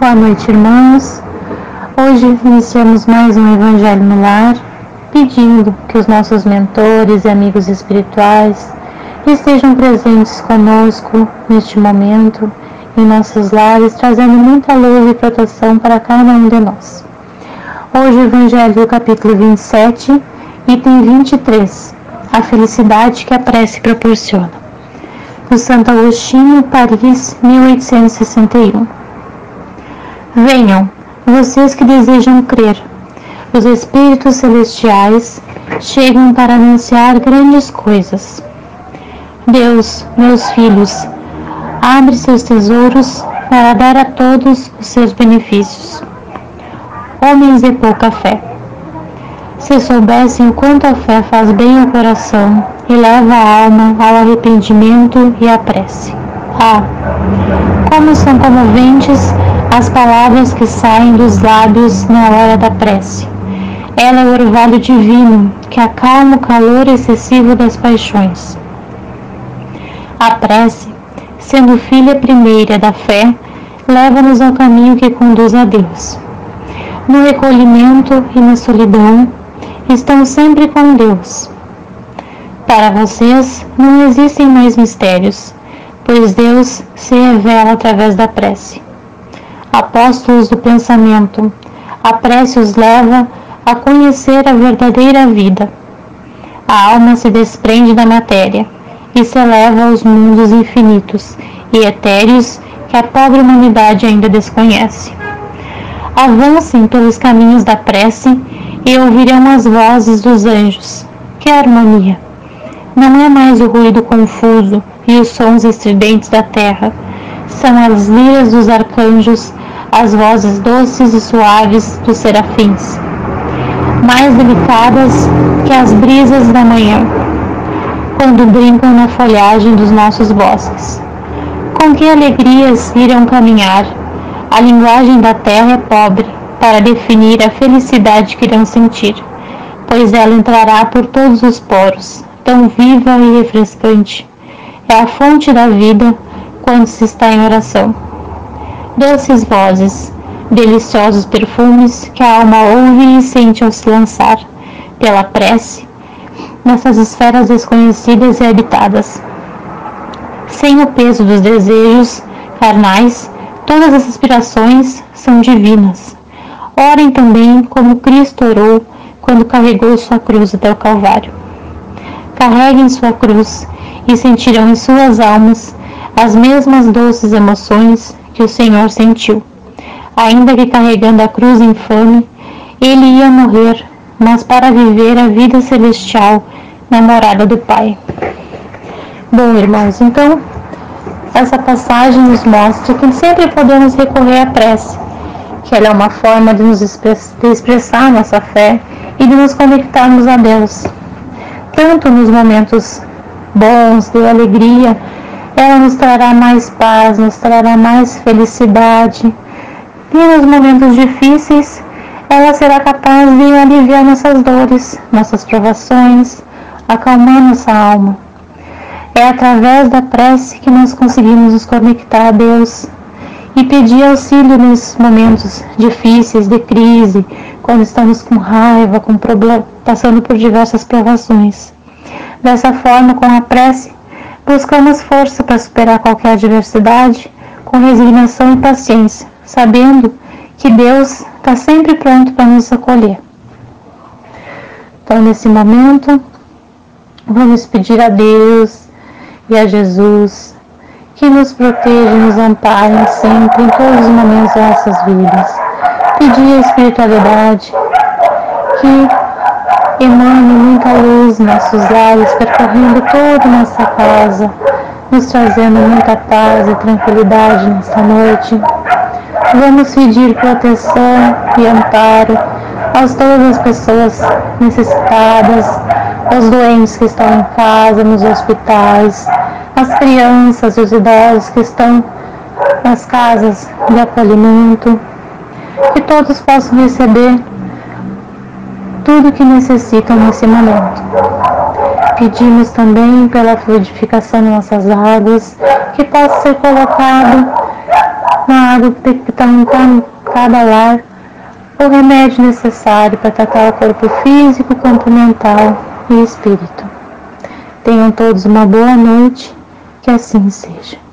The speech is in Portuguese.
Boa noite, irmãos. Hoje iniciamos mais um Evangelho no Lar, pedindo que os nossos mentores e amigos espirituais estejam presentes conosco neste momento, em nossos lares, trazendo muita luz e proteção para cada um de nós. Hoje, o Evangelho do capítulo 27, item 23, a felicidade que a prece proporciona. Do Santo Agostinho, Paris, 1861. Venham, vocês que desejam crer. Os Espíritos Celestiais chegam para anunciar grandes coisas. Deus, meus filhos, abre seus tesouros para dar a todos os seus benefícios. Homens de pouca fé. Se soubessem o quanto a fé faz bem ao coração e leva a alma ao arrependimento e à prece. Ah, como são comoventes as palavras que saem dos lábios na hora da prece. Ela é o orvalho divino que acalma o calor excessivo das paixões. A prece, sendo filha primeira da fé, leva-nos ao caminho que conduz a Deus. No recolhimento e na solidão, estão sempre com Deus. Para vocês não existem mais mistérios, pois Deus se revela através da prece. Apóstolos do pensamento, a prece os leva a conhecer a verdadeira vida. A alma se desprende da matéria e se eleva aos mundos infinitos e etéreos que a pobre humanidade ainda desconhece. Avancem pelos caminhos da prece e ouvirão as vozes dos anjos. Que harmonia! Não é mais o ruído confuso e os sons estridentes da terra, são as liras dos arcanjos, as vozes doces e suaves dos serafins, mais delicadas que as brisas da manhã, quando brincam na folhagem dos nossos bosques. Com que alegrias irão caminhar? A linguagem da terra é pobre para definir a felicidade que irão sentir, pois ela entrará por todos os poros, tão viva e refrescante. É a fonte da vida quando se está em oração. Doces vozes, deliciosos perfumes que a alma ouve e sente ao se lançar, pela prece, nessas esferas desconhecidas e habitadas. Sem o peso dos desejos carnais, todas as aspirações são divinas. Orem também como Cristo orou quando carregou sua cruz até o Calvário. Carreguem sua cruz e sentirão em suas almas as mesmas doces emoções que o Senhor sentiu. Ainda que carregando a cruz infame, ele ia morrer, mas para viver a vida celestial na morada do Pai. Bom, irmãos, então essa passagem nos mostra que sempre podemos recorrer à prece, que ela é uma forma de nos de expressar nossa fé e de nos conectarmos a Deus, tanto nos momentos bons, de alegria, ela nos trará mais paz, nos trará mais felicidade. E nos momentos difíceis, ela será capaz de aliviar nossas dores, nossas provações, acalmar nossa alma. É através da prece que nós conseguimos nos conectar a Deus e pedir auxílio nesses momentos difíceis de crise, quando estamos com raiva, com problema, passando por diversas provações. Dessa forma, com a prece, buscamos força para superar qualquer adversidade com resignação e paciência, sabendo que Deus está sempre pronto para nos acolher. Então, nesse momento, vamos pedir a Deus e a Jesus que nos proteja e nos ampare sempre em todos os momentos das nossas vidas. Pedir a espiritualidade que emane muita luz nos nossos lares, percorrendo toda nossa casa, nos trazendo muita paz e tranquilidade nesta noite. Vamos pedir proteção e amparo a todas as pessoas necessitadas, aos doentes que estão em casa, nos hospitais, as crianças e os idosos que estão nas casas de acolhimento, que todos possam receber tudo o que necessitam nesse momento. Pedimos também pela fluidificação de nossas águas, que possa ser colocado na água que está em cada lar, o remédio necessário para tratar o corpo físico, corpo mental e espírito. Tenham todos uma boa noite, que assim seja.